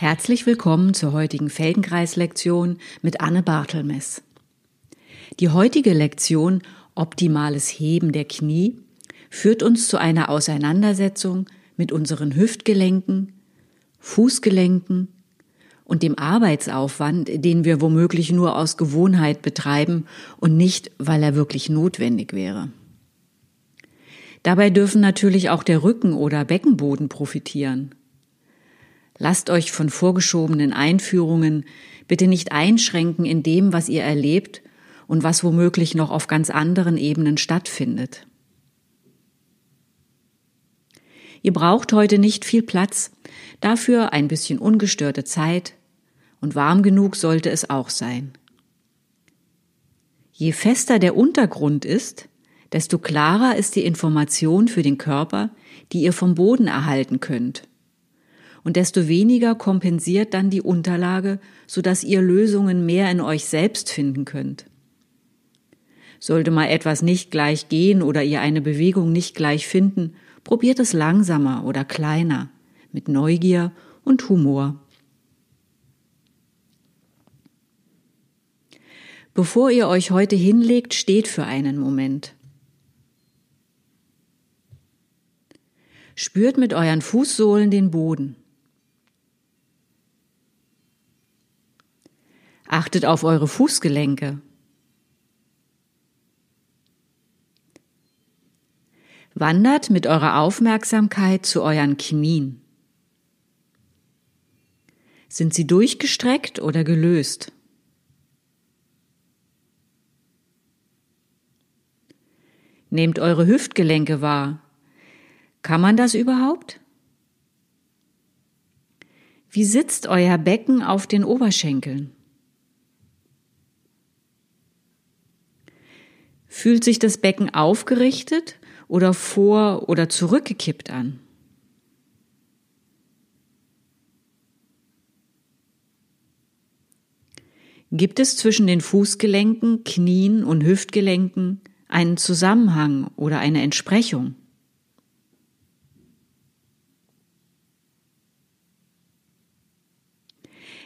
Herzlich willkommen zur heutigen Feldenkreis-Lektion mit Anne Bartelmess. Die heutige Lektion Optimales Heben der Knie führt uns zu einer Auseinandersetzung mit unseren Hüftgelenken, Fußgelenken und dem Arbeitsaufwand, den wir womöglich nur aus Gewohnheit betreiben und nicht, weil er wirklich notwendig wäre. Dabei dürfen natürlich auch der Rücken oder Beckenboden profitieren. Lasst euch von vorgeschobenen Einführungen bitte nicht einschränken in dem, was ihr erlebt und was womöglich noch auf ganz anderen Ebenen stattfindet. Ihr braucht heute nicht viel Platz, dafür ein bisschen ungestörte Zeit und warm genug sollte es auch sein. Je fester der Untergrund ist, desto klarer ist die Information für den Körper, die ihr vom Boden erhalten könnt und desto weniger kompensiert dann die Unterlage, sodass ihr Lösungen mehr in euch selbst finden könnt. Sollte mal etwas nicht gleich gehen oder ihr eine Bewegung nicht gleich finden, probiert es langsamer oder kleiner, mit Neugier und Humor. Bevor ihr euch heute hinlegt, steht für einen Moment. Spürt mit euren Fußsohlen den Boden. Achtet auf eure Fußgelenke. Wandert mit eurer Aufmerksamkeit zu euren Knien. Sind sie durchgestreckt oder gelöst? Nehmt eure Hüftgelenke wahr. Kann man das überhaupt? Wie sitzt euer Becken auf den Oberschenkeln? Fühlt sich das Becken aufgerichtet oder vor oder zurückgekippt an? Gibt es zwischen den Fußgelenken, Knien und Hüftgelenken einen Zusammenhang oder eine Entsprechung?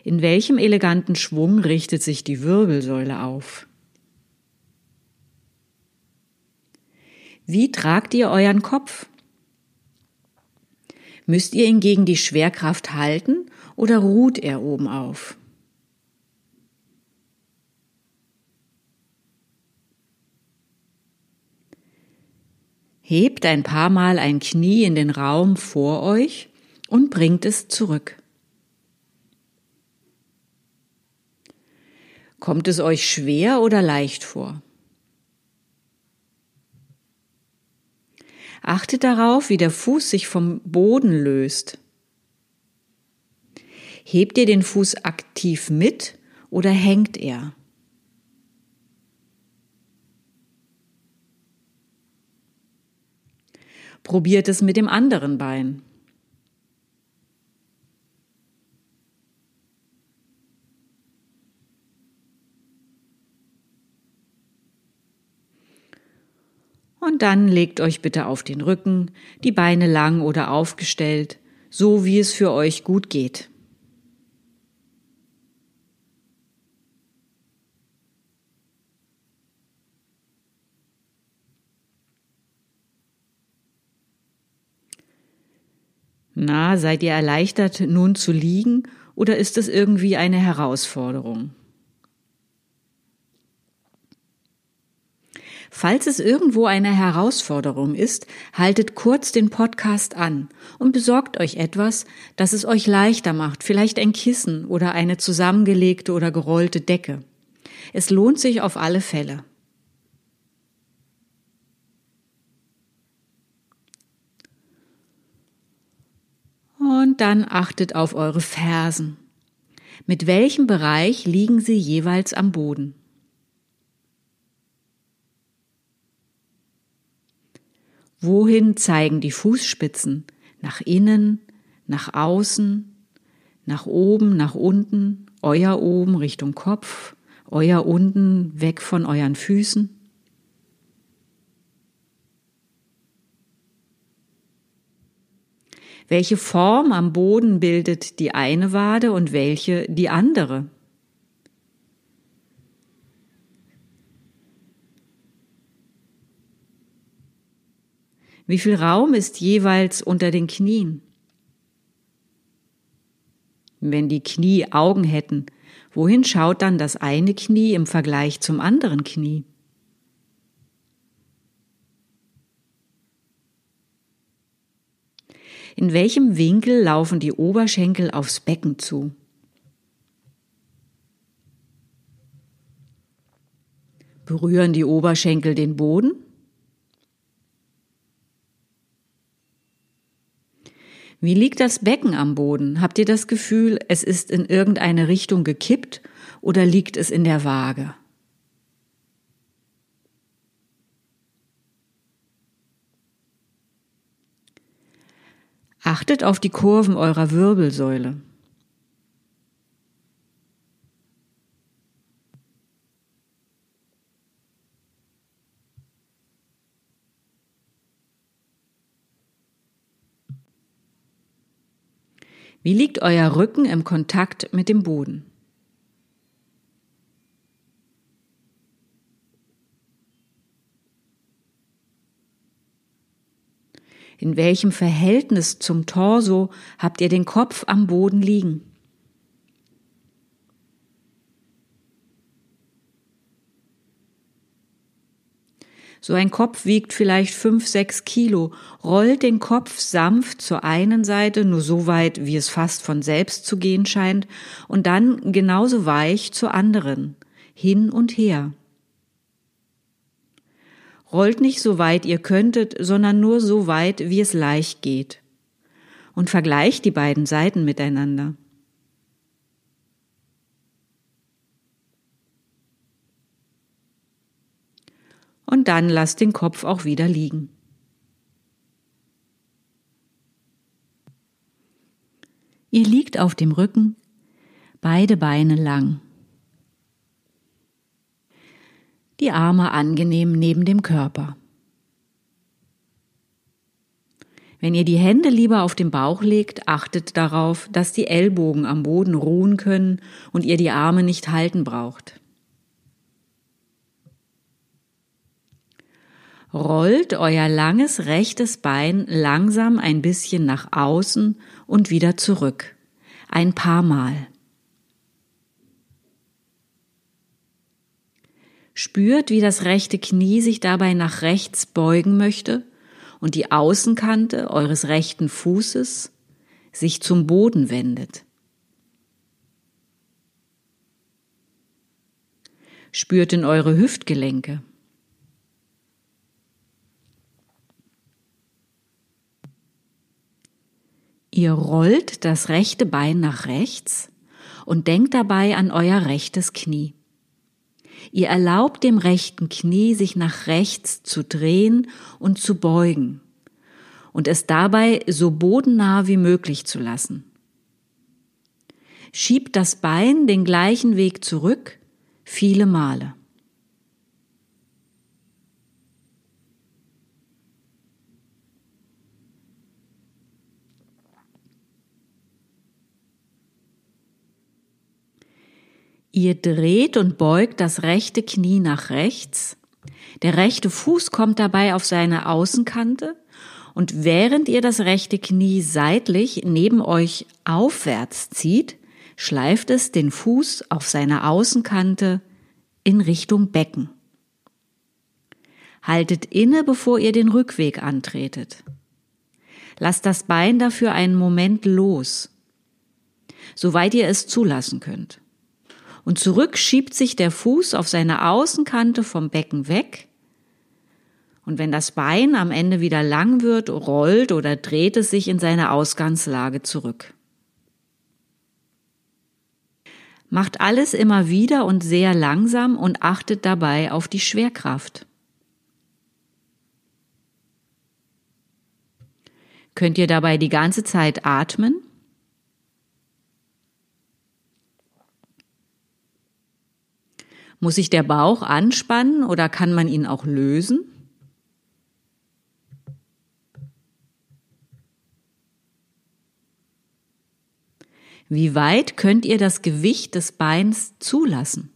In welchem eleganten Schwung richtet sich die Wirbelsäule auf? Wie tragt ihr euren Kopf? Müsst ihr ihn gegen die Schwerkraft halten oder ruht er oben auf? Hebt ein paar Mal ein Knie in den Raum vor euch und bringt es zurück. Kommt es euch schwer oder leicht vor? Achtet darauf, wie der Fuß sich vom Boden löst. Hebt ihr den Fuß aktiv mit oder hängt er? Probiert es mit dem anderen Bein. Und dann legt euch bitte auf den Rücken, die Beine lang oder aufgestellt, so wie es für euch gut geht. Na, seid ihr erleichtert, nun zu liegen, oder ist es irgendwie eine Herausforderung? Falls es irgendwo eine Herausforderung ist, haltet kurz den Podcast an und besorgt euch etwas, das es euch leichter macht, vielleicht ein Kissen oder eine zusammengelegte oder gerollte Decke. Es lohnt sich auf alle Fälle. Und dann achtet auf eure Fersen. Mit welchem Bereich liegen sie jeweils am Boden? Wohin zeigen die Fußspitzen? Nach innen, nach außen, nach oben, nach unten, euer oben Richtung Kopf, euer unten weg von euren Füßen? Welche Form am Boden bildet die eine Wade und welche die andere? Wie viel Raum ist jeweils unter den Knien? Wenn die Knie Augen hätten, wohin schaut dann das eine Knie im Vergleich zum anderen Knie? In welchem Winkel laufen die Oberschenkel aufs Becken zu? Berühren die Oberschenkel den Boden? Wie liegt das Becken am Boden? Habt ihr das Gefühl, es ist in irgendeine Richtung gekippt oder liegt es in der Waage? Achtet auf die Kurven eurer Wirbelsäule. Wie liegt euer Rücken im Kontakt mit dem Boden? In welchem Verhältnis zum Torso habt ihr den Kopf am Boden liegen? So ein Kopf wiegt vielleicht fünf, sechs Kilo. Rollt den Kopf sanft zur einen Seite, nur so weit, wie es fast von selbst zu gehen scheint, und dann genauso weich zur anderen, hin und her. Rollt nicht so weit ihr könntet, sondern nur so weit, wie es leicht geht. Und vergleicht die beiden Seiten miteinander. Und dann lasst den Kopf auch wieder liegen. Ihr liegt auf dem Rücken, beide Beine lang. Die Arme angenehm neben dem Körper. Wenn ihr die Hände lieber auf den Bauch legt, achtet darauf, dass die Ellbogen am Boden ruhen können und ihr die Arme nicht halten braucht. Rollt euer langes rechtes Bein langsam ein bisschen nach außen und wieder zurück. Ein paar Mal. Spürt, wie das rechte Knie sich dabei nach rechts beugen möchte und die Außenkante eures rechten Fußes sich zum Boden wendet. Spürt in eure Hüftgelenke. Ihr rollt das rechte Bein nach rechts und denkt dabei an euer rechtes Knie. Ihr erlaubt dem rechten Knie, sich nach rechts zu drehen und zu beugen und es dabei so bodennah wie möglich zu lassen. Schiebt das Bein den gleichen Weg zurück, viele Male. Ihr dreht und beugt das rechte Knie nach rechts. Der rechte Fuß kommt dabei auf seine Außenkante und während ihr das rechte Knie seitlich neben euch aufwärts zieht, schleift es den Fuß auf seine Außenkante in Richtung Becken. Haltet inne, bevor ihr den Rückweg antretet. Lasst das Bein dafür einen Moment los, soweit ihr es zulassen könnt und zurück schiebt sich der Fuß auf seine Außenkante vom Becken weg. Und wenn das Bein am Ende wieder lang wird, rollt oder dreht es sich in seine Ausgangslage zurück. Macht alles immer wieder und sehr langsam und achtet dabei auf die Schwerkraft. Könnt ihr dabei die ganze Zeit atmen? Muss sich der Bauch anspannen oder kann man ihn auch lösen? Wie weit könnt ihr das Gewicht des Beins zulassen?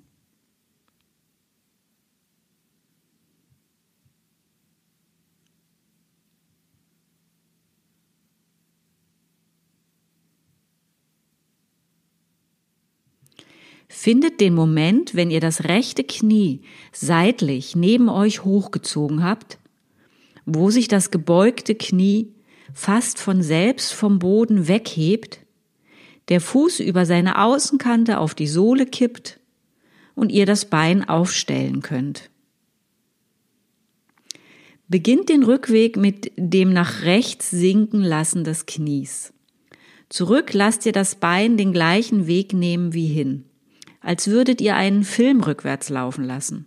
Findet den Moment, wenn ihr das rechte Knie seitlich neben euch hochgezogen habt, wo sich das gebeugte Knie fast von selbst vom Boden weghebt, der Fuß über seine Außenkante auf die Sohle kippt und ihr das Bein aufstellen könnt. Beginnt den Rückweg mit dem nach rechts sinken lassen des Knies. Zurück lasst ihr das Bein den gleichen Weg nehmen wie hin als würdet ihr einen Film rückwärts laufen lassen.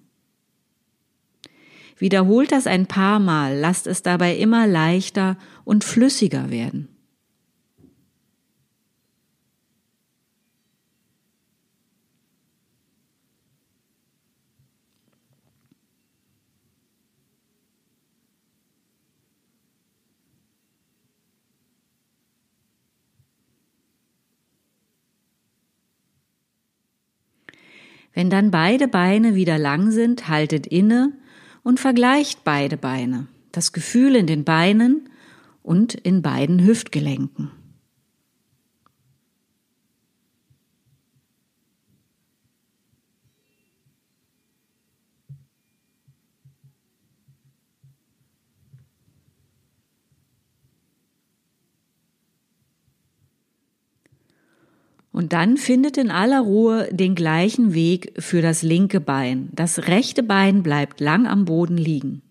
Wiederholt das ein paar Mal, lasst es dabei immer leichter und flüssiger werden. Wenn dann beide Beine wieder lang sind, haltet inne und vergleicht beide Beine, das Gefühl in den Beinen und in beiden Hüftgelenken. Und dann findet in aller Ruhe den gleichen Weg für das linke Bein. Das rechte Bein bleibt lang am Boden liegen.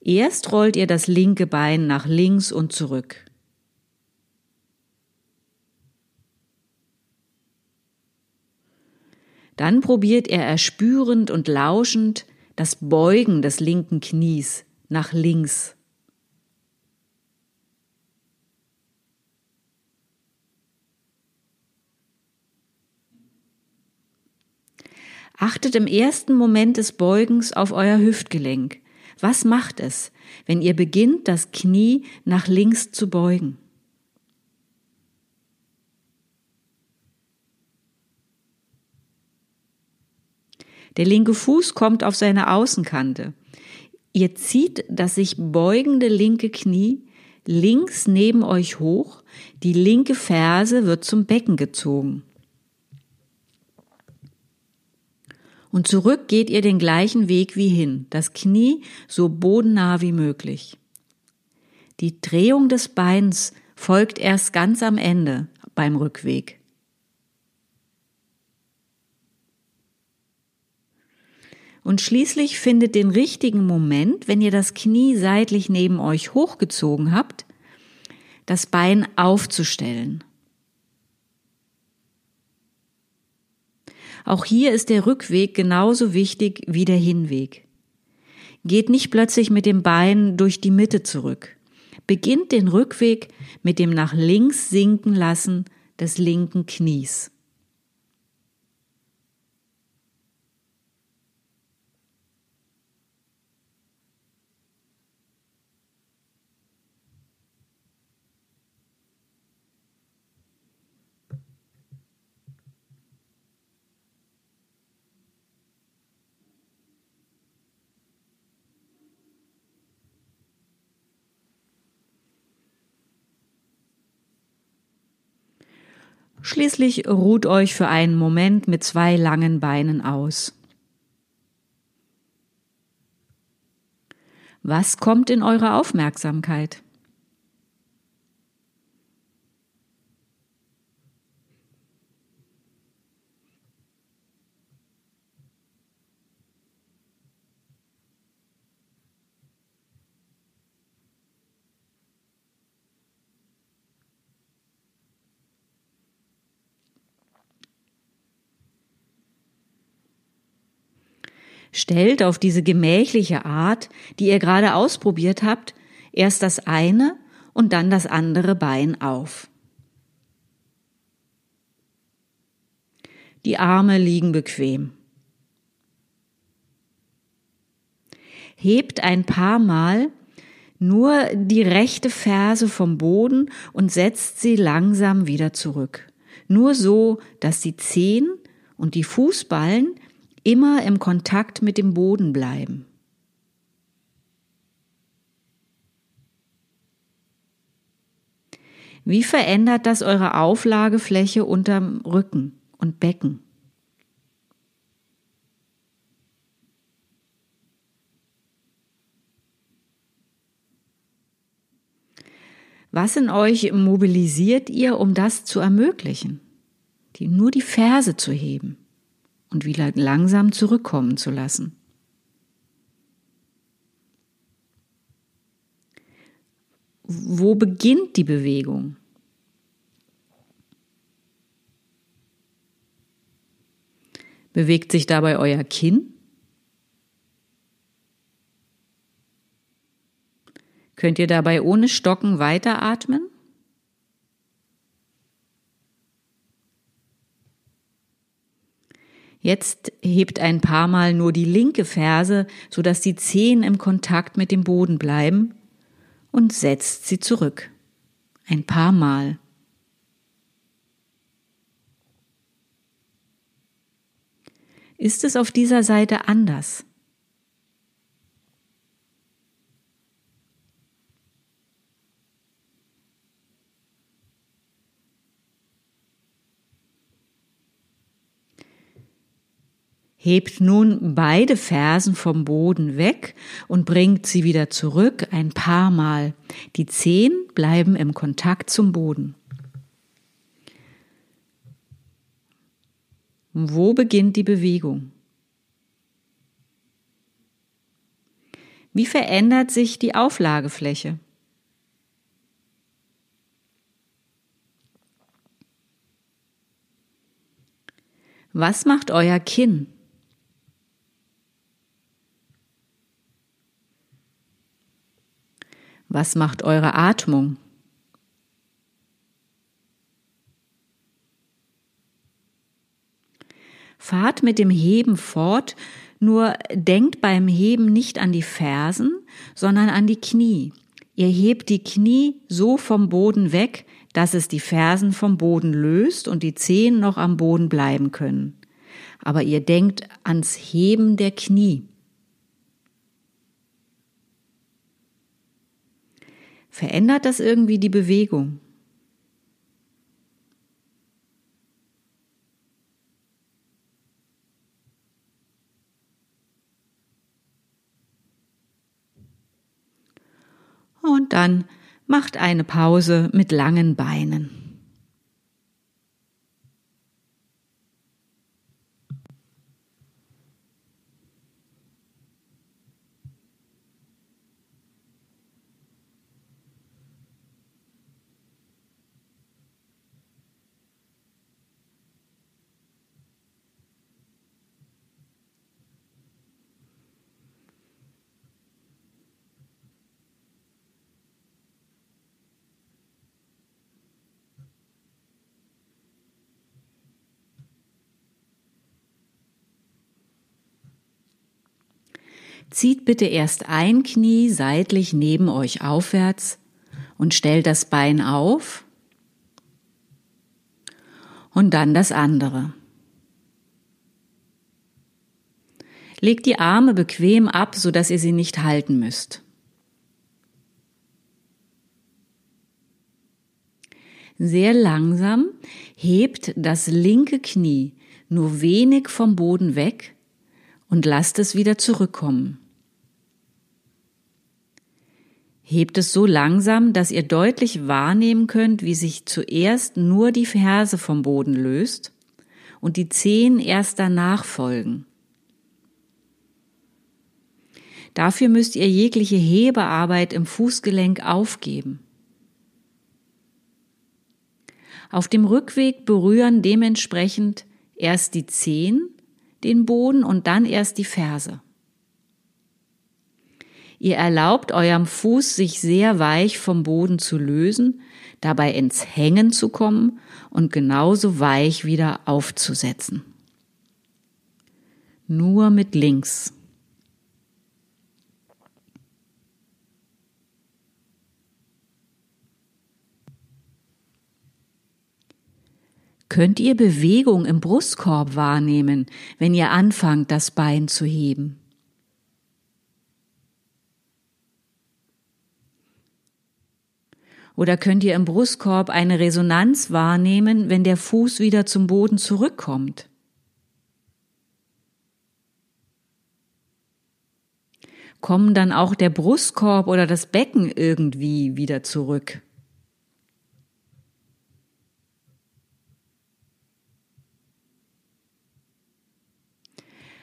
Erst rollt ihr das linke Bein nach links und zurück. Dann probiert er erspürend und lauschend das Beugen des linken Knies nach links Achtet im ersten Moment des Beugens auf euer Hüftgelenk. Was macht es, wenn ihr beginnt, das Knie nach links zu beugen? Der linke Fuß kommt auf seine Außenkante. Ihr zieht das sich beugende linke Knie links neben euch hoch, die linke Ferse wird zum Becken gezogen. Und zurück geht ihr den gleichen Weg wie hin, das Knie so bodennah wie möglich. Die Drehung des Beins folgt erst ganz am Ende beim Rückweg. Und schließlich findet den richtigen Moment, wenn ihr das Knie seitlich neben euch hochgezogen habt, das Bein aufzustellen. Auch hier ist der Rückweg genauso wichtig wie der Hinweg. Geht nicht plötzlich mit dem Bein durch die Mitte zurück. Beginnt den Rückweg mit dem nach links sinken lassen des linken Knies. Schließlich ruht euch für einen Moment mit zwei langen Beinen aus. Was kommt in eure Aufmerksamkeit? Stellt auf diese gemächliche Art, die ihr gerade ausprobiert habt, erst das eine und dann das andere Bein auf. Die Arme liegen bequem. Hebt ein paar Mal nur die rechte Ferse vom Boden und setzt sie langsam wieder zurück. Nur so, dass die Zehen und die Fußballen immer im Kontakt mit dem Boden bleiben. Wie verändert das eure Auflagefläche unterm Rücken und Becken? Was in euch mobilisiert ihr, um das zu ermöglichen? Die, nur die Ferse zu heben und wieder langsam zurückkommen zu lassen. Wo beginnt die Bewegung? Bewegt sich dabei euer Kinn? Könnt ihr dabei ohne Stocken weiteratmen? Jetzt hebt ein paar Mal nur die linke Ferse, sodass die Zehen im Kontakt mit dem Boden bleiben und setzt sie zurück. Ein paar Mal. Ist es auf dieser Seite anders? Hebt nun beide Fersen vom Boden weg und bringt sie wieder zurück ein paar Mal. Die Zehen bleiben im Kontakt zum Boden. Wo beginnt die Bewegung? Wie verändert sich die Auflagefläche? Was macht euer Kinn? Was macht eure Atmung? Fahrt mit dem Heben fort, nur denkt beim Heben nicht an die Fersen, sondern an die Knie. Ihr hebt die Knie so vom Boden weg, dass es die Fersen vom Boden löst und die Zehen noch am Boden bleiben können. Aber ihr denkt ans Heben der Knie. Verändert das irgendwie die Bewegung? Und dann macht eine Pause mit langen Beinen. Zieht bitte erst ein Knie seitlich neben euch aufwärts und stellt das Bein auf und dann das andere. Legt die Arme bequem ab, sodass ihr sie nicht halten müsst. Sehr langsam hebt das linke Knie nur wenig vom Boden weg und lasst es wieder zurückkommen. Hebt es so langsam, dass ihr deutlich wahrnehmen könnt, wie sich zuerst nur die Ferse vom Boden löst und die Zehen erst danach folgen. Dafür müsst ihr jegliche Hebearbeit im Fußgelenk aufgeben. Auf dem Rückweg berühren dementsprechend erst die Zehen den Boden und dann erst die Ferse. Ihr erlaubt eurem Fuß, sich sehr weich vom Boden zu lösen, dabei ins Hängen zu kommen und genauso weich wieder aufzusetzen. Nur mit links. Könnt ihr Bewegung im Brustkorb wahrnehmen, wenn ihr anfangt, das Bein zu heben? Oder könnt ihr im Brustkorb eine Resonanz wahrnehmen, wenn der Fuß wieder zum Boden zurückkommt? Kommen dann auch der Brustkorb oder das Becken irgendwie wieder zurück?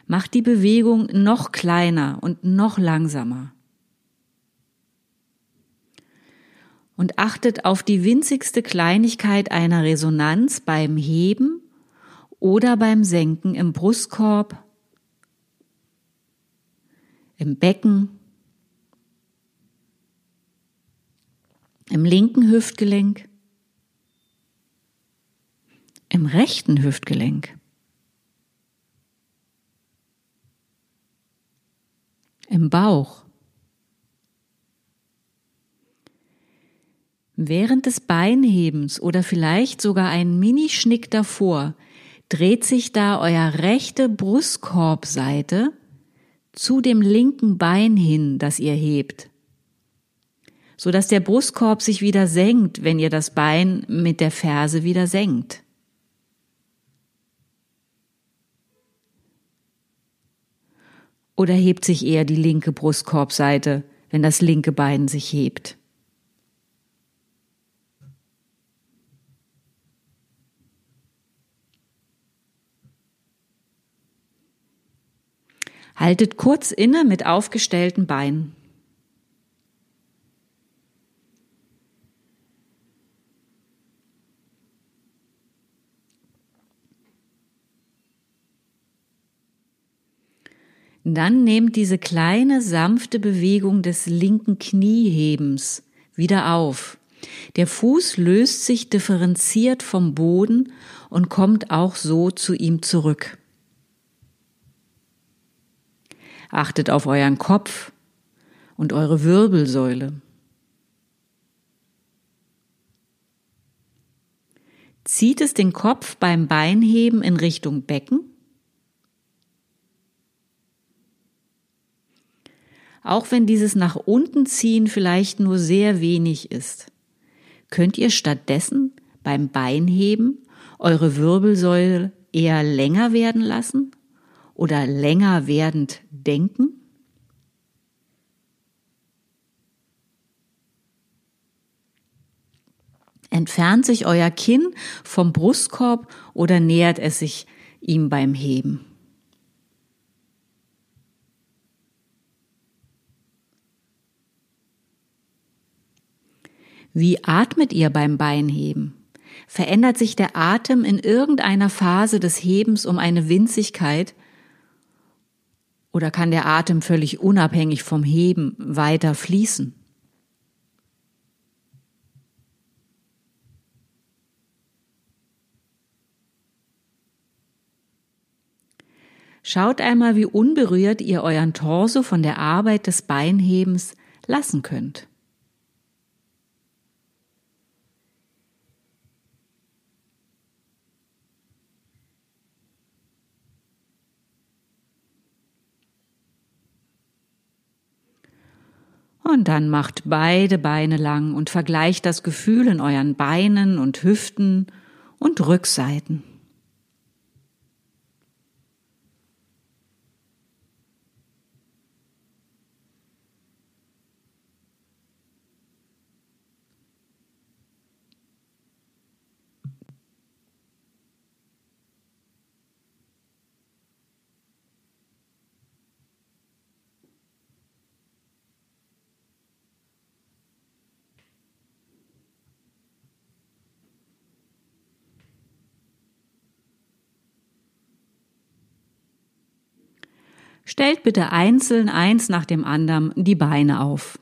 Macht die Bewegung noch kleiner und noch langsamer. Und achtet auf die winzigste Kleinigkeit einer Resonanz beim Heben oder beim Senken im Brustkorb, im Becken, im linken Hüftgelenk, im rechten Hüftgelenk. Im Bauch. Während des Beinhebens oder vielleicht sogar einen Minischnick davor dreht sich da euer rechte Brustkorbseite zu dem linken Bein hin, das ihr hebt, so dass der Brustkorb sich wieder senkt, wenn ihr das Bein mit der Ferse wieder senkt. Oder hebt sich eher die linke Brustkorbseite, wenn das linke Bein sich hebt? Haltet kurz inne mit aufgestellten Beinen. Dann nehmt diese kleine sanfte Bewegung des linken Kniehebens wieder auf. Der Fuß löst sich differenziert vom Boden und kommt auch so zu ihm zurück. Achtet auf euren Kopf und eure Wirbelsäule. Zieht es den Kopf beim Beinheben in Richtung Becken? Auch wenn dieses nach unten ziehen vielleicht nur sehr wenig ist. Könnt ihr stattdessen beim Beinheben eure Wirbelsäule eher länger werden lassen oder länger werdend denken? Entfernt sich euer Kinn vom Brustkorb oder nähert es sich ihm beim Heben? Wie atmet ihr beim Beinheben? Verändert sich der Atem in irgendeiner Phase des Hebens um eine Winzigkeit? Oder kann der Atem völlig unabhängig vom Heben weiter fließen? Schaut einmal, wie unberührt ihr euren Torso von der Arbeit des Beinhebens lassen könnt. Und dann macht beide Beine lang und vergleicht das Gefühl in euren Beinen und Hüften und Rückseiten. Stellt bitte einzeln eins nach dem anderen die Beine auf.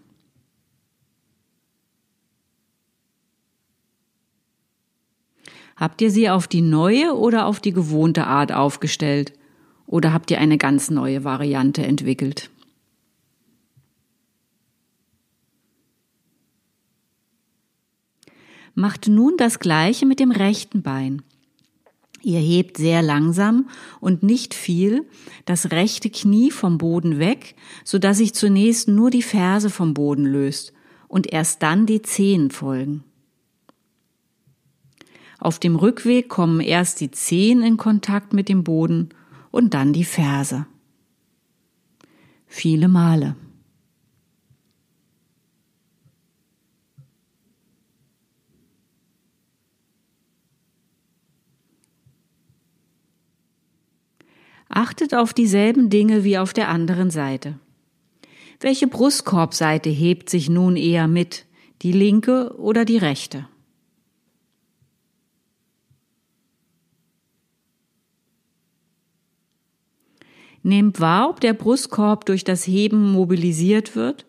Habt ihr sie auf die neue oder auf die gewohnte Art aufgestellt? Oder habt ihr eine ganz neue Variante entwickelt? Macht nun das gleiche mit dem rechten Bein. Ihr hebt sehr langsam und nicht viel das rechte Knie vom Boden weg, so dass sich zunächst nur die Ferse vom Boden löst und erst dann die Zehen folgen. Auf dem Rückweg kommen erst die Zehen in Kontakt mit dem Boden und dann die Ferse. Viele Male. Achtet auf dieselben Dinge wie auf der anderen Seite. Welche Brustkorbseite hebt sich nun eher mit, die linke oder die rechte? Nehmt wahr, ob der Brustkorb durch das Heben mobilisiert wird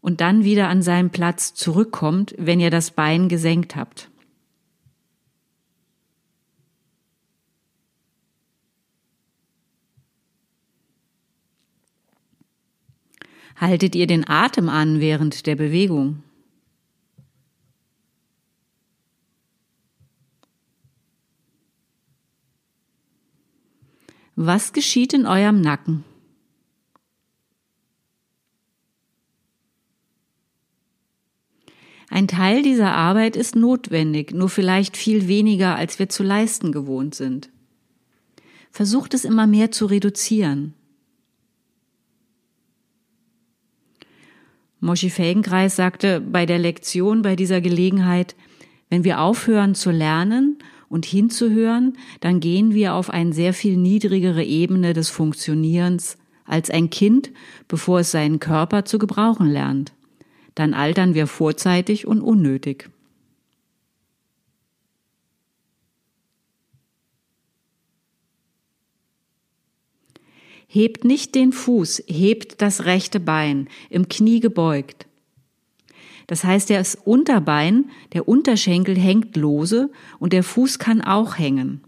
und dann wieder an seinen Platz zurückkommt, wenn ihr das Bein gesenkt habt. Haltet ihr den Atem an während der Bewegung? Was geschieht in eurem Nacken? Ein Teil dieser Arbeit ist notwendig, nur vielleicht viel weniger, als wir zu leisten gewohnt sind. Versucht es immer mehr zu reduzieren. Moschi Felgenkreis sagte bei der Lektion bei dieser Gelegenheit, wenn wir aufhören zu lernen und hinzuhören, dann gehen wir auf eine sehr viel niedrigere Ebene des Funktionierens als ein Kind, bevor es seinen Körper zu gebrauchen lernt. Dann altern wir vorzeitig und unnötig. Hebt nicht den Fuß, hebt das rechte Bein, im Knie gebeugt. Das heißt, das Unterbein, der Unterschenkel hängt lose und der Fuß kann auch hängen.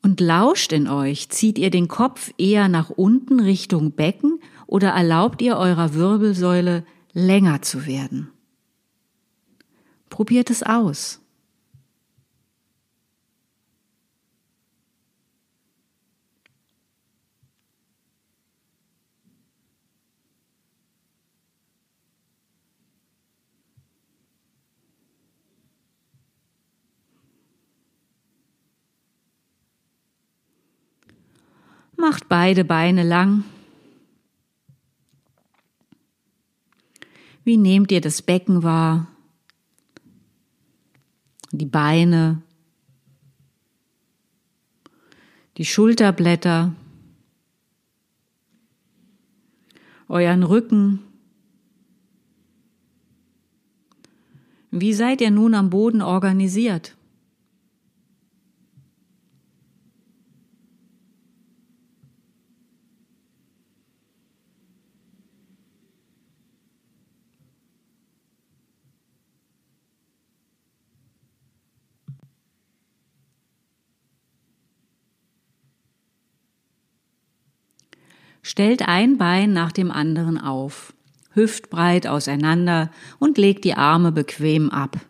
Und lauscht in euch, zieht ihr den Kopf eher nach unten Richtung Becken oder erlaubt ihr eurer Wirbelsäule länger zu werden? Probiert es aus. Macht beide Beine lang. Wie nehmt ihr das Becken wahr? Die Beine, die Schulterblätter, euren Rücken. Wie seid ihr nun am Boden organisiert? Stellt ein Bein nach dem anderen auf, hüftbreit auseinander und legt die Arme bequem ab.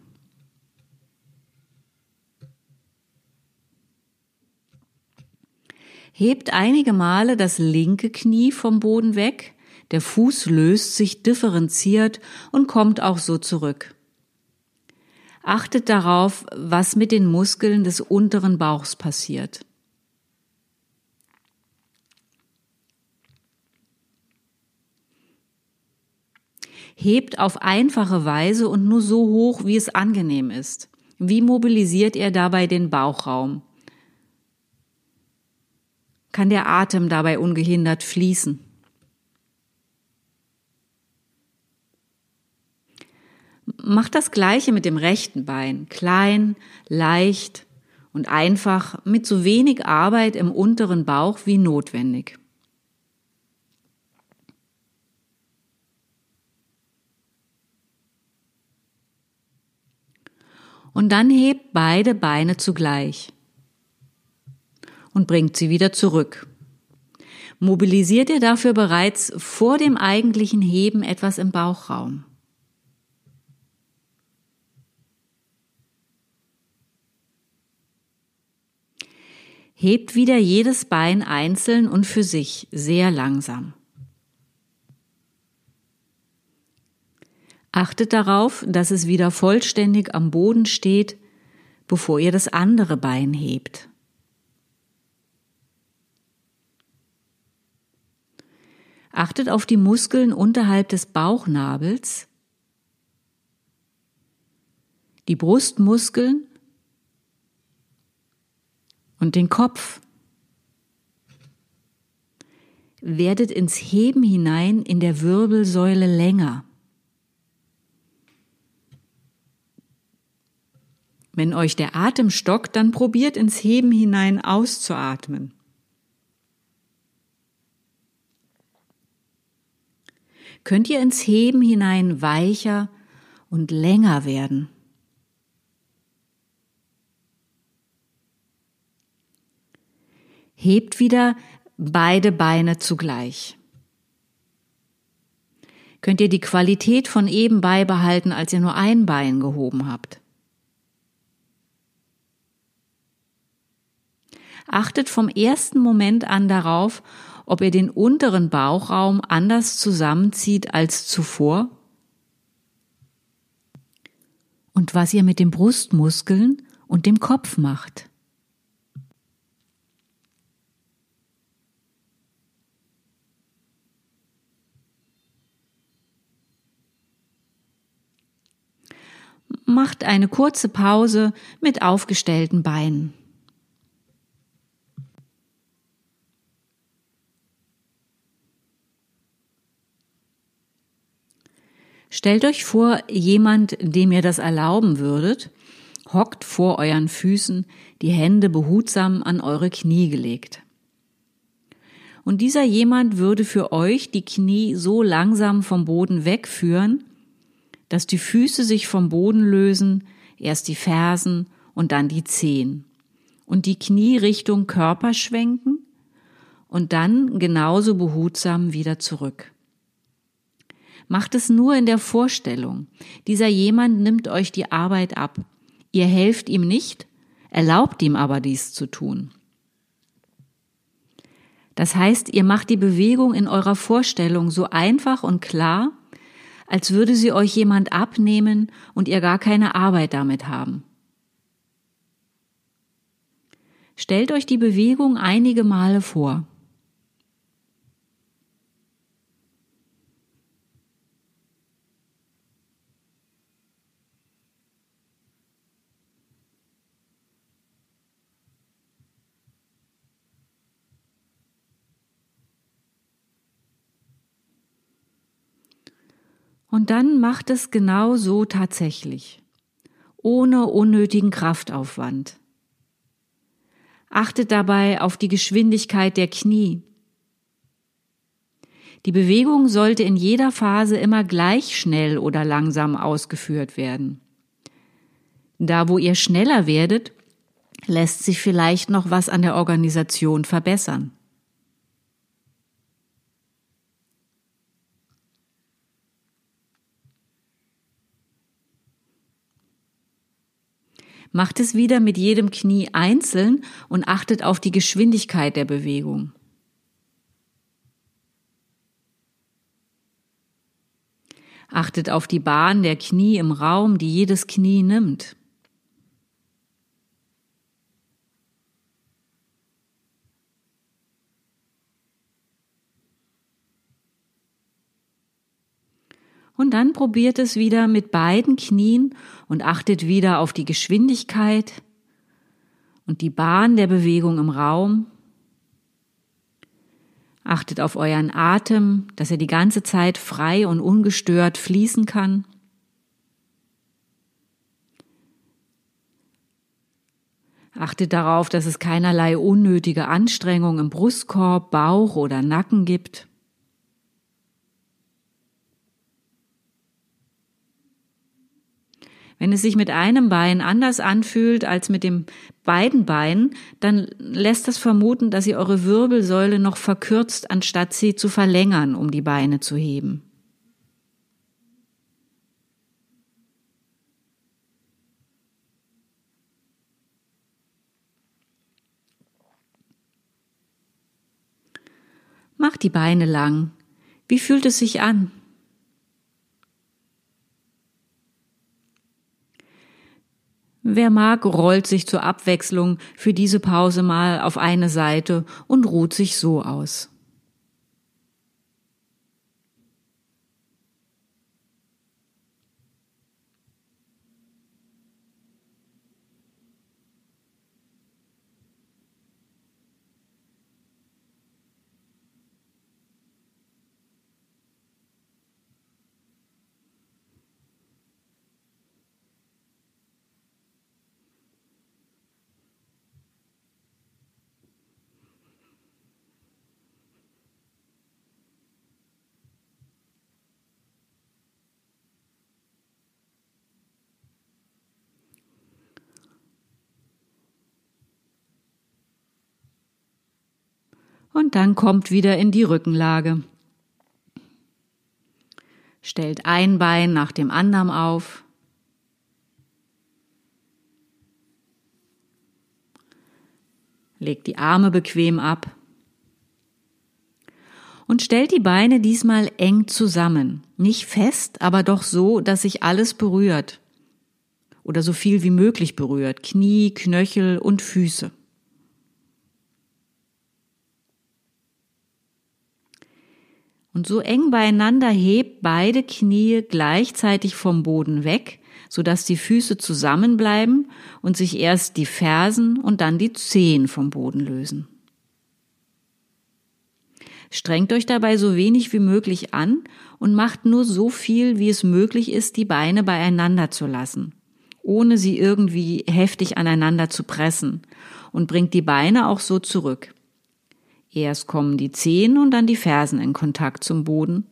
Hebt einige Male das linke Knie vom Boden weg, der Fuß löst sich differenziert und kommt auch so zurück. Achtet darauf, was mit den Muskeln des unteren Bauchs passiert. Hebt auf einfache Weise und nur so hoch, wie es angenehm ist. Wie mobilisiert er dabei den Bauchraum? Kann der Atem dabei ungehindert fließen? Macht das Gleiche mit dem rechten Bein. Klein, leicht und einfach mit so wenig Arbeit im unteren Bauch wie notwendig. und dann hebt beide Beine zugleich und bringt sie wieder zurück. Mobilisiert ihr dafür bereits vor dem eigentlichen Heben etwas im Bauchraum? Hebt wieder jedes Bein einzeln und für sich sehr langsam. Achtet darauf, dass es wieder vollständig am Boden steht, bevor ihr das andere Bein hebt. Achtet auf die Muskeln unterhalb des Bauchnabels, die Brustmuskeln und den Kopf. Werdet ins Heben hinein in der Wirbelsäule länger. Wenn euch der Atem stockt, dann probiert ins Heben hinein auszuatmen. Könnt ihr ins Heben hinein weicher und länger werden. Hebt wieder beide Beine zugleich. Könnt ihr die Qualität von eben beibehalten, als ihr nur ein Bein gehoben habt. Achtet vom ersten Moment an darauf, ob ihr den unteren Bauchraum anders zusammenzieht als zuvor und was ihr mit den Brustmuskeln und dem Kopf macht. Macht eine kurze Pause mit aufgestellten Beinen. Stellt euch vor, jemand, dem ihr das erlauben würdet, hockt vor euren Füßen, die Hände behutsam an eure Knie gelegt. Und dieser jemand würde für euch die Knie so langsam vom Boden wegführen, dass die Füße sich vom Boden lösen, erst die Fersen und dann die Zehen, und die Knie Richtung Körper schwenken und dann genauso behutsam wieder zurück. Macht es nur in der Vorstellung. Dieser jemand nimmt euch die Arbeit ab. Ihr helft ihm nicht, erlaubt ihm aber dies zu tun. Das heißt, ihr macht die Bewegung in eurer Vorstellung so einfach und klar, als würde sie euch jemand abnehmen und ihr gar keine Arbeit damit haben. Stellt euch die Bewegung einige Male vor. Und dann macht es genau so tatsächlich, ohne unnötigen Kraftaufwand. Achtet dabei auf die Geschwindigkeit der Knie. Die Bewegung sollte in jeder Phase immer gleich schnell oder langsam ausgeführt werden. Da wo ihr schneller werdet, lässt sich vielleicht noch was an der Organisation verbessern. Macht es wieder mit jedem Knie einzeln und achtet auf die Geschwindigkeit der Bewegung. Achtet auf die Bahn der Knie im Raum, die jedes Knie nimmt. Und dann probiert es wieder mit beiden Knien und achtet wieder auf die Geschwindigkeit und die Bahn der Bewegung im Raum. Achtet auf euren Atem, dass er die ganze Zeit frei und ungestört fließen kann. Achtet darauf, dass es keinerlei unnötige Anstrengung im Brustkorb, Bauch oder Nacken gibt. Wenn es sich mit einem Bein anders anfühlt als mit dem beiden Beinen, dann lässt das vermuten, dass ihr eure Wirbelsäule noch verkürzt, anstatt sie zu verlängern, um die Beine zu heben. Macht die Beine lang. Wie fühlt es sich an? Wer mag, rollt sich zur Abwechslung für diese Pause mal auf eine Seite und ruht sich so aus. Und dann kommt wieder in die Rückenlage. Stellt ein Bein nach dem anderen auf. Legt die Arme bequem ab. Und stellt die Beine diesmal eng zusammen. Nicht fest, aber doch so, dass sich alles berührt. Oder so viel wie möglich berührt. Knie, Knöchel und Füße. Und so eng beieinander hebt beide Knie gleichzeitig vom Boden weg, sodass die Füße zusammenbleiben und sich erst die Fersen und dann die Zehen vom Boden lösen. Strengt euch dabei so wenig wie möglich an und macht nur so viel, wie es möglich ist, die Beine beieinander zu lassen, ohne sie irgendwie heftig aneinander zu pressen und bringt die Beine auch so zurück. Erst kommen die Zehen und dann die Fersen in Kontakt zum Boden.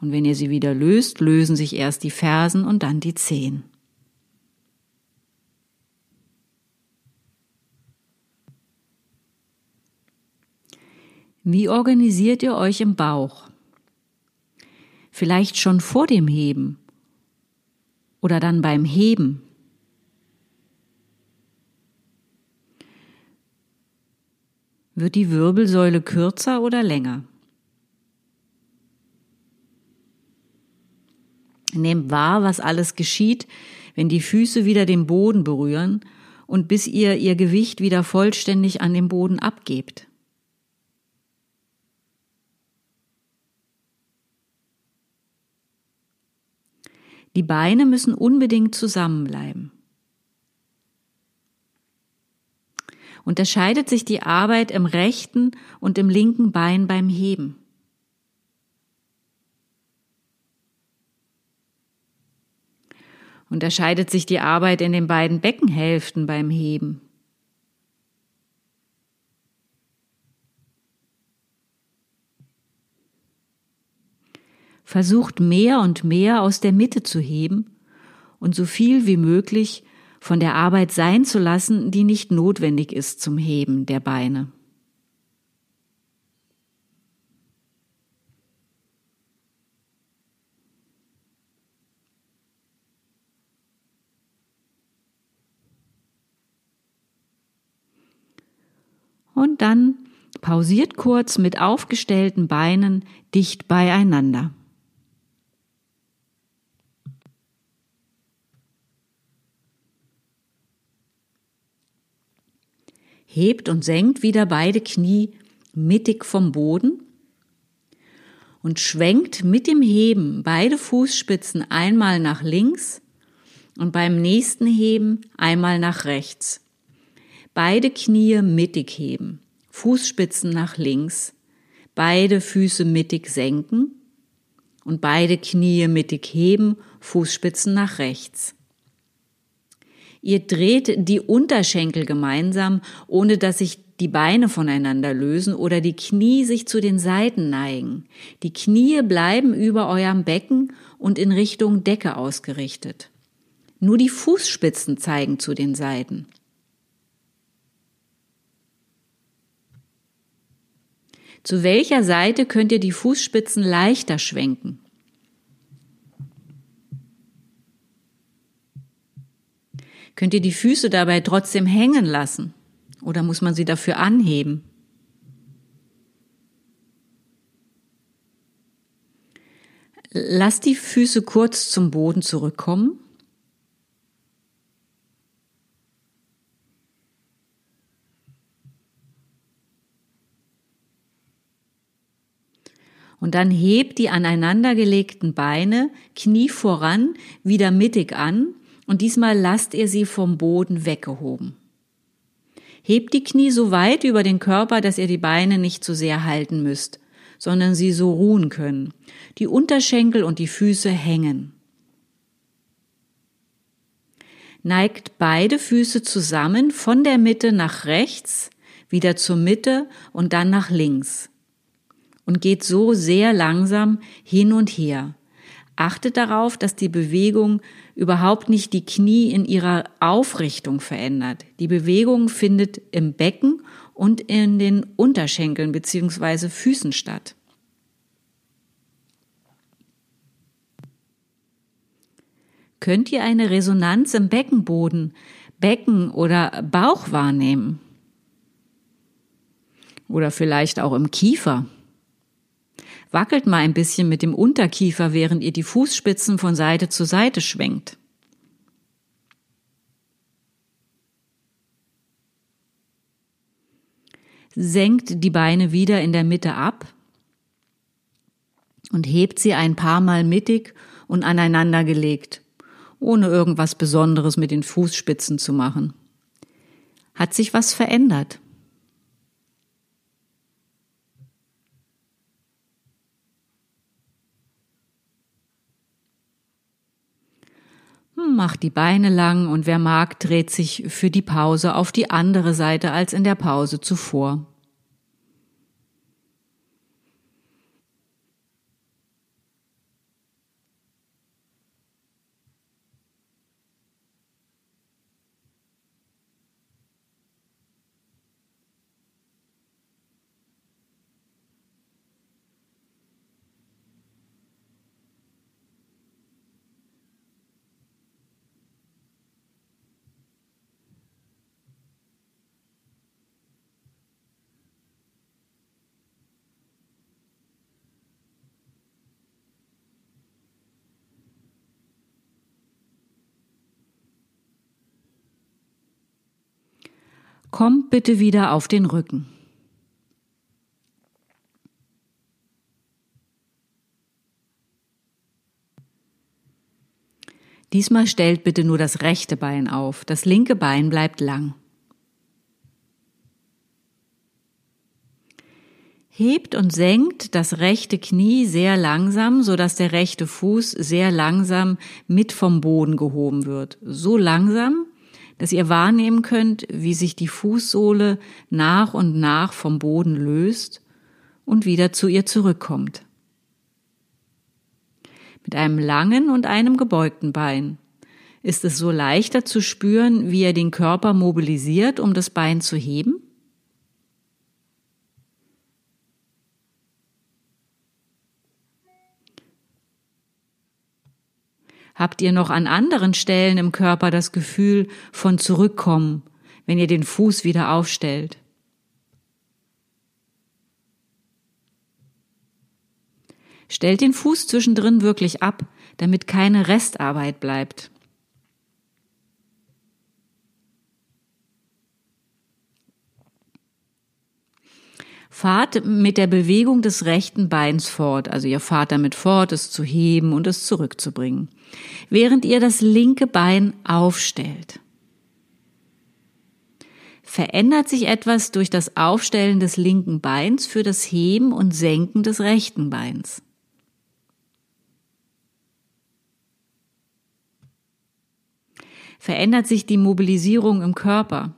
Und wenn ihr sie wieder löst, lösen sich erst die Fersen und dann die Zehen. Wie organisiert ihr euch im Bauch? Vielleicht schon vor dem Heben oder dann beim Heben. Wird die Wirbelsäule kürzer oder länger? Nehmt wahr, was alles geschieht, wenn die Füße wieder den Boden berühren und bis ihr ihr Gewicht wieder vollständig an den Boden abgebt. Die Beine müssen unbedingt zusammenbleiben. Unterscheidet sich die Arbeit im rechten und im linken Bein beim Heben. Unterscheidet sich die Arbeit in den beiden Beckenhälften beim Heben. Versucht mehr und mehr aus der Mitte zu heben und so viel wie möglich von der Arbeit sein zu lassen, die nicht notwendig ist zum Heben der Beine. Und dann pausiert kurz mit aufgestellten Beinen dicht beieinander. Hebt und senkt wieder beide Knie mittig vom Boden und schwenkt mit dem Heben beide Fußspitzen einmal nach links und beim nächsten Heben einmal nach rechts. Beide Knie mittig heben, Fußspitzen nach links, beide Füße mittig senken und beide Knie mittig heben, Fußspitzen nach rechts. Ihr dreht die Unterschenkel gemeinsam, ohne dass sich die Beine voneinander lösen oder die Knie sich zu den Seiten neigen. Die Knie bleiben über eurem Becken und in Richtung Decke ausgerichtet. Nur die Fußspitzen zeigen zu den Seiten. Zu welcher Seite könnt ihr die Fußspitzen leichter schwenken? Könnt ihr die Füße dabei trotzdem hängen lassen? Oder muss man sie dafür anheben? Lass die Füße kurz zum Boden zurückkommen. Und dann hebt die aneinandergelegten Beine, Knie voran, wieder mittig an und diesmal lasst ihr sie vom Boden weggehoben. Hebt die Knie so weit über den Körper, dass ihr die Beine nicht zu sehr halten müsst, sondern sie so ruhen können. Die Unterschenkel und die Füße hängen. Neigt beide Füße zusammen von der Mitte nach rechts, wieder zur Mitte und dann nach links und geht so sehr langsam hin und her. Achtet darauf, dass die Bewegung überhaupt nicht die Knie in ihrer Aufrichtung verändert. Die Bewegung findet im Becken und in den Unterschenkeln bzw. Füßen statt. Könnt ihr eine Resonanz im Beckenboden, Becken oder Bauch wahrnehmen? Oder vielleicht auch im Kiefer? Wackelt mal ein bisschen mit dem Unterkiefer, während ihr die Fußspitzen von Seite zu Seite schwenkt. Senkt die Beine wieder in der Mitte ab und hebt sie ein paar Mal mittig und aneinander gelegt, ohne irgendwas Besonderes mit den Fußspitzen zu machen. Hat sich was verändert? Macht die Beine lang und wer mag, dreht sich für die Pause auf die andere Seite als in der Pause zuvor. Komm bitte wieder auf den Rücken. Diesmal stellt bitte nur das rechte Bein auf, das linke Bein bleibt lang. Hebt und senkt das rechte Knie sehr langsam, so dass der rechte Fuß sehr langsam mit vom Boden gehoben wird. So langsam, dass ihr wahrnehmen könnt, wie sich die Fußsohle nach und nach vom Boden löst und wieder zu ihr zurückkommt. Mit einem langen und einem gebeugten Bein ist es so leichter zu spüren, wie er den Körper mobilisiert, um das Bein zu heben? Habt ihr noch an anderen Stellen im Körper das Gefühl von Zurückkommen, wenn ihr den Fuß wieder aufstellt? Stellt den Fuß zwischendrin wirklich ab, damit keine Restarbeit bleibt. Fahrt mit der Bewegung des rechten Beins fort, also ihr fahrt damit fort, es zu heben und es zurückzubringen, während ihr das linke Bein aufstellt. Verändert sich etwas durch das Aufstellen des linken Beins für das Heben und Senken des rechten Beins. Verändert sich die Mobilisierung im Körper.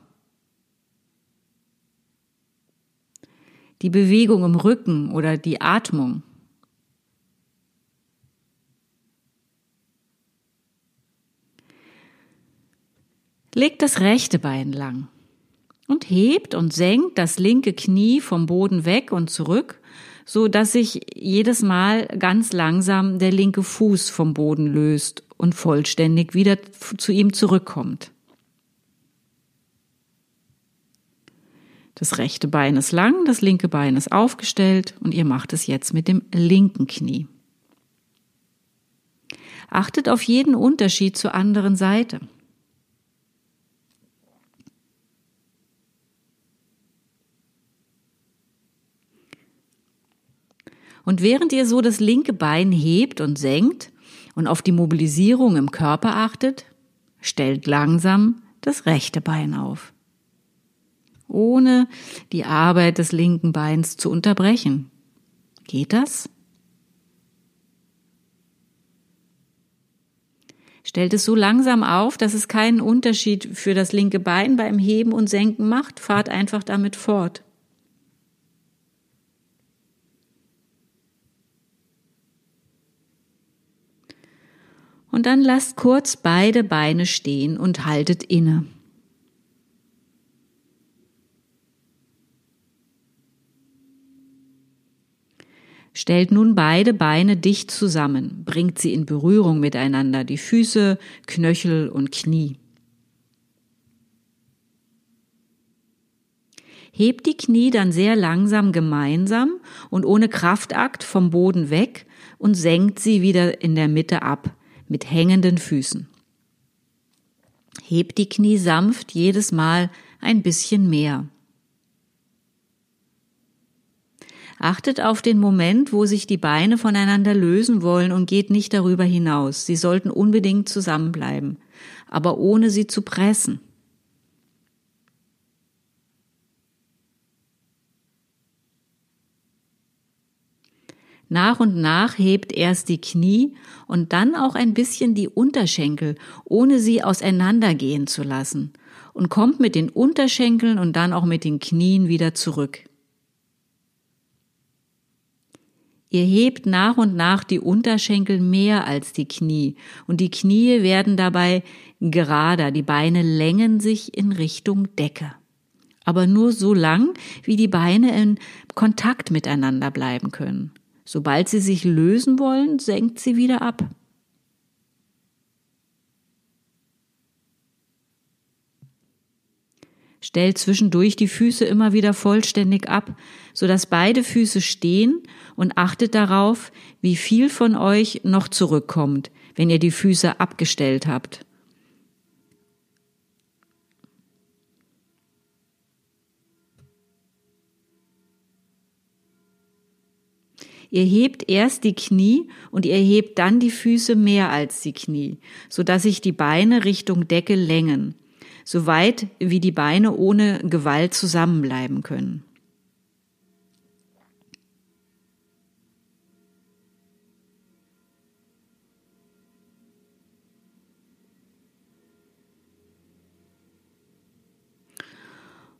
die Bewegung im Rücken oder die Atmung. Legt das rechte Bein lang und hebt und senkt das linke Knie vom Boden weg und zurück, so dass sich jedes Mal ganz langsam der linke Fuß vom Boden löst und vollständig wieder zu ihm zurückkommt. Das rechte Bein ist lang, das linke Bein ist aufgestellt und ihr macht es jetzt mit dem linken Knie. Achtet auf jeden Unterschied zur anderen Seite. Und während ihr so das linke Bein hebt und senkt und auf die Mobilisierung im Körper achtet, stellt langsam das rechte Bein auf, ohne die Arbeit des linken Beins zu unterbrechen. Geht das? Stellt es so langsam auf, dass es keinen Unterschied für das linke Bein beim Heben und Senken macht. Fahrt einfach damit fort. Und dann lasst kurz beide Beine stehen und haltet inne. Stellt nun beide Beine dicht zusammen, bringt sie in Berührung miteinander, die Füße, Knöchel und Knie. Hebt die Knie dann sehr langsam gemeinsam und ohne Kraftakt vom Boden weg und senkt sie wieder in der Mitte ab, mit hängenden Füßen. Hebt die Knie sanft jedes Mal ein bisschen mehr. Achtet auf den Moment, wo sich die Beine voneinander lösen wollen und geht nicht darüber hinaus. Sie sollten unbedingt zusammenbleiben, aber ohne sie zu pressen. Nach und nach hebt erst die Knie und dann auch ein bisschen die Unterschenkel, ohne sie auseinandergehen zu lassen, und kommt mit den Unterschenkeln und dann auch mit den Knien wieder zurück. Ihr hebt nach und nach die Unterschenkel mehr als die Knie und die Knie werden dabei gerader, die Beine längen sich in Richtung Decke. Aber nur so lang, wie die Beine in Kontakt miteinander bleiben können. Sobald sie sich lösen wollen, senkt sie wieder ab. Stellt zwischendurch die Füße immer wieder vollständig ab, sodass beide Füße stehen und achtet darauf, wie viel von euch noch zurückkommt, wenn ihr die Füße abgestellt habt. Ihr hebt erst die Knie und ihr hebt dann die Füße mehr als die Knie, so dass sich die Beine Richtung Decke längen, so weit wie die Beine ohne Gewalt zusammenbleiben können.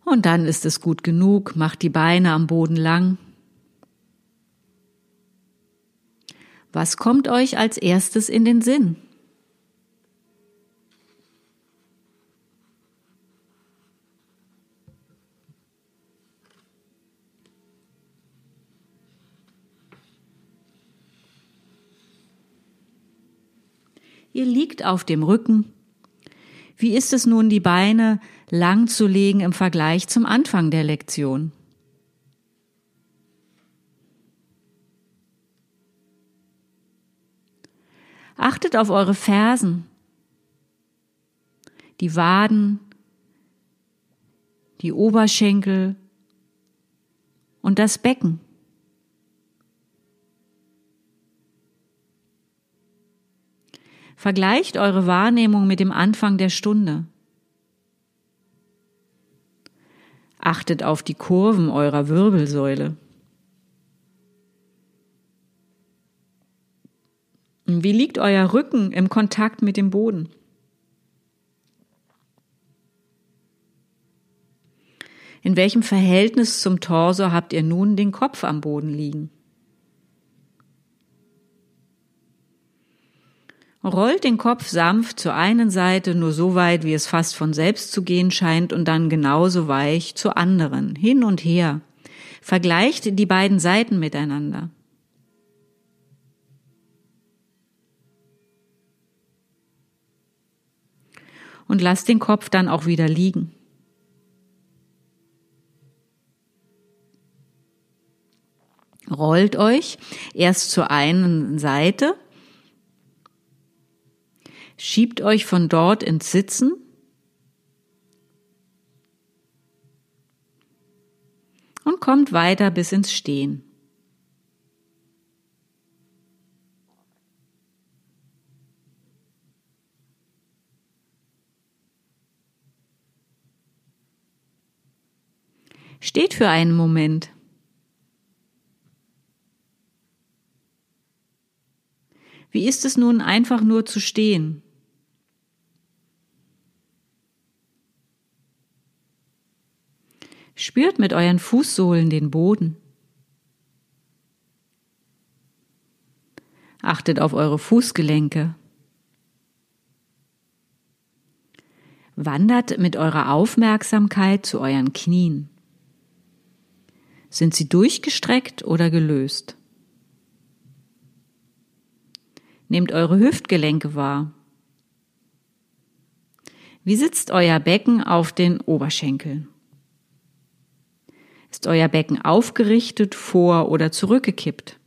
Und dann ist es gut genug, macht die Beine am Boden lang Was kommt euch als erstes in den Sinn? Ihr liegt auf dem Rücken. Wie ist es nun, die Beine lang zu legen im Vergleich zum Anfang der Lektion? Achtet auf eure Fersen, die Waden, die Oberschenkel und das Becken. Vergleicht eure Wahrnehmung mit dem Anfang der Stunde. Achtet auf die Kurven eurer Wirbelsäule. Wie liegt euer Rücken im Kontakt mit dem Boden? In welchem Verhältnis zum Torso habt ihr nun den Kopf am Boden liegen? Rollt den Kopf sanft zur einen Seite nur so weit, wie es fast von selbst zu gehen scheint, und dann genauso weich zur anderen, hin und her. Vergleicht die beiden Seiten miteinander. Und lasst den Kopf dann auch wieder liegen. Rollt euch erst zur einen Seite Schiebt euch von dort ins Sitzen. Und kommt weiter bis ins Stehen. Steht für einen Moment. Wie ist es nun einfach nur zu stehen? Spürt mit euren Fußsohlen den Boden. Achtet auf eure Fußgelenke. Wandert mit eurer Aufmerksamkeit zu euren Knien. Sind sie durchgestreckt oder gelöst? Nehmt eure Hüftgelenke wahr. Wie sitzt euer Becken auf den Oberschenkeln? Ist euer Becken aufgerichtet, vor oder zurückgekippt?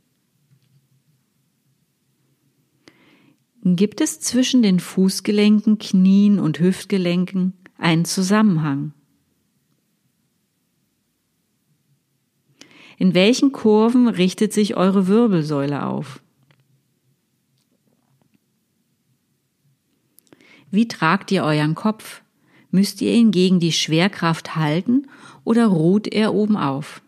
Gibt es zwischen den Fußgelenken, Knien und Hüftgelenken einen Zusammenhang? In welchen Kurven richtet sich eure Wirbelsäule auf? Wie tragt ihr euren Kopf? Müsst ihr ihn gegen die Schwerkraft halten oder ruht er oben auf?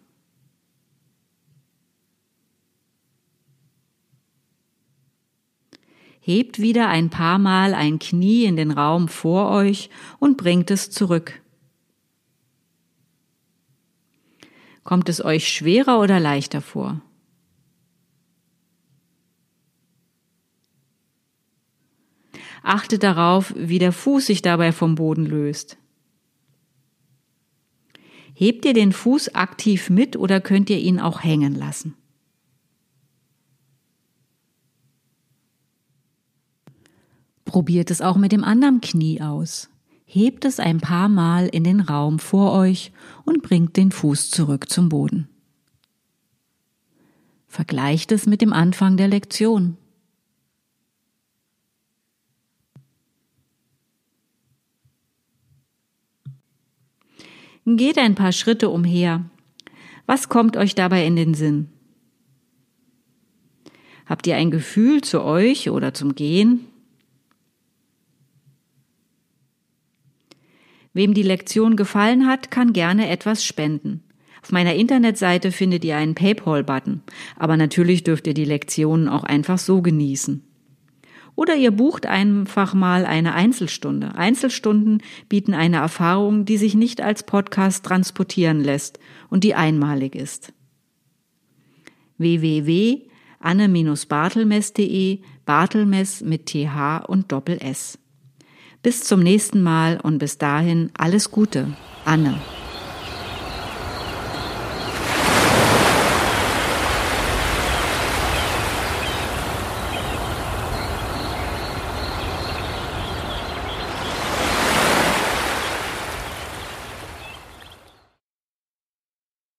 Hebt wieder ein paar Mal ein Knie in den Raum vor euch und bringt es zurück. Kommt es euch schwerer oder leichter vor? Achtet darauf, wie der Fuß sich dabei vom Boden löst. Hebt ihr den Fuß aktiv mit oder könnt ihr ihn auch hängen lassen? Probiert es auch mit dem anderen Knie aus. Hebt es ein paar Mal in den Raum vor euch und bringt den Fuß zurück zum Boden. Vergleicht es mit dem Anfang der Lektion. Geht ein paar Schritte umher. Was kommt euch dabei in den Sinn? Habt ihr ein Gefühl zu euch oder zum Gehen? Wem die Lektion gefallen hat, kann gerne etwas spenden. Auf meiner Internetseite findet ihr einen PayPal-Button, aber natürlich dürft ihr die Lektionen auch einfach so genießen. Oder ihr bucht einfach mal eine Einzelstunde. Einzelstunden bieten eine Erfahrung, die sich nicht als Podcast transportieren lässt und die einmalig ist. www.anne-bartelmess.de Bartelmess mit TH und Doppel S. Bis zum nächsten Mal und bis dahin alles Gute. Anne.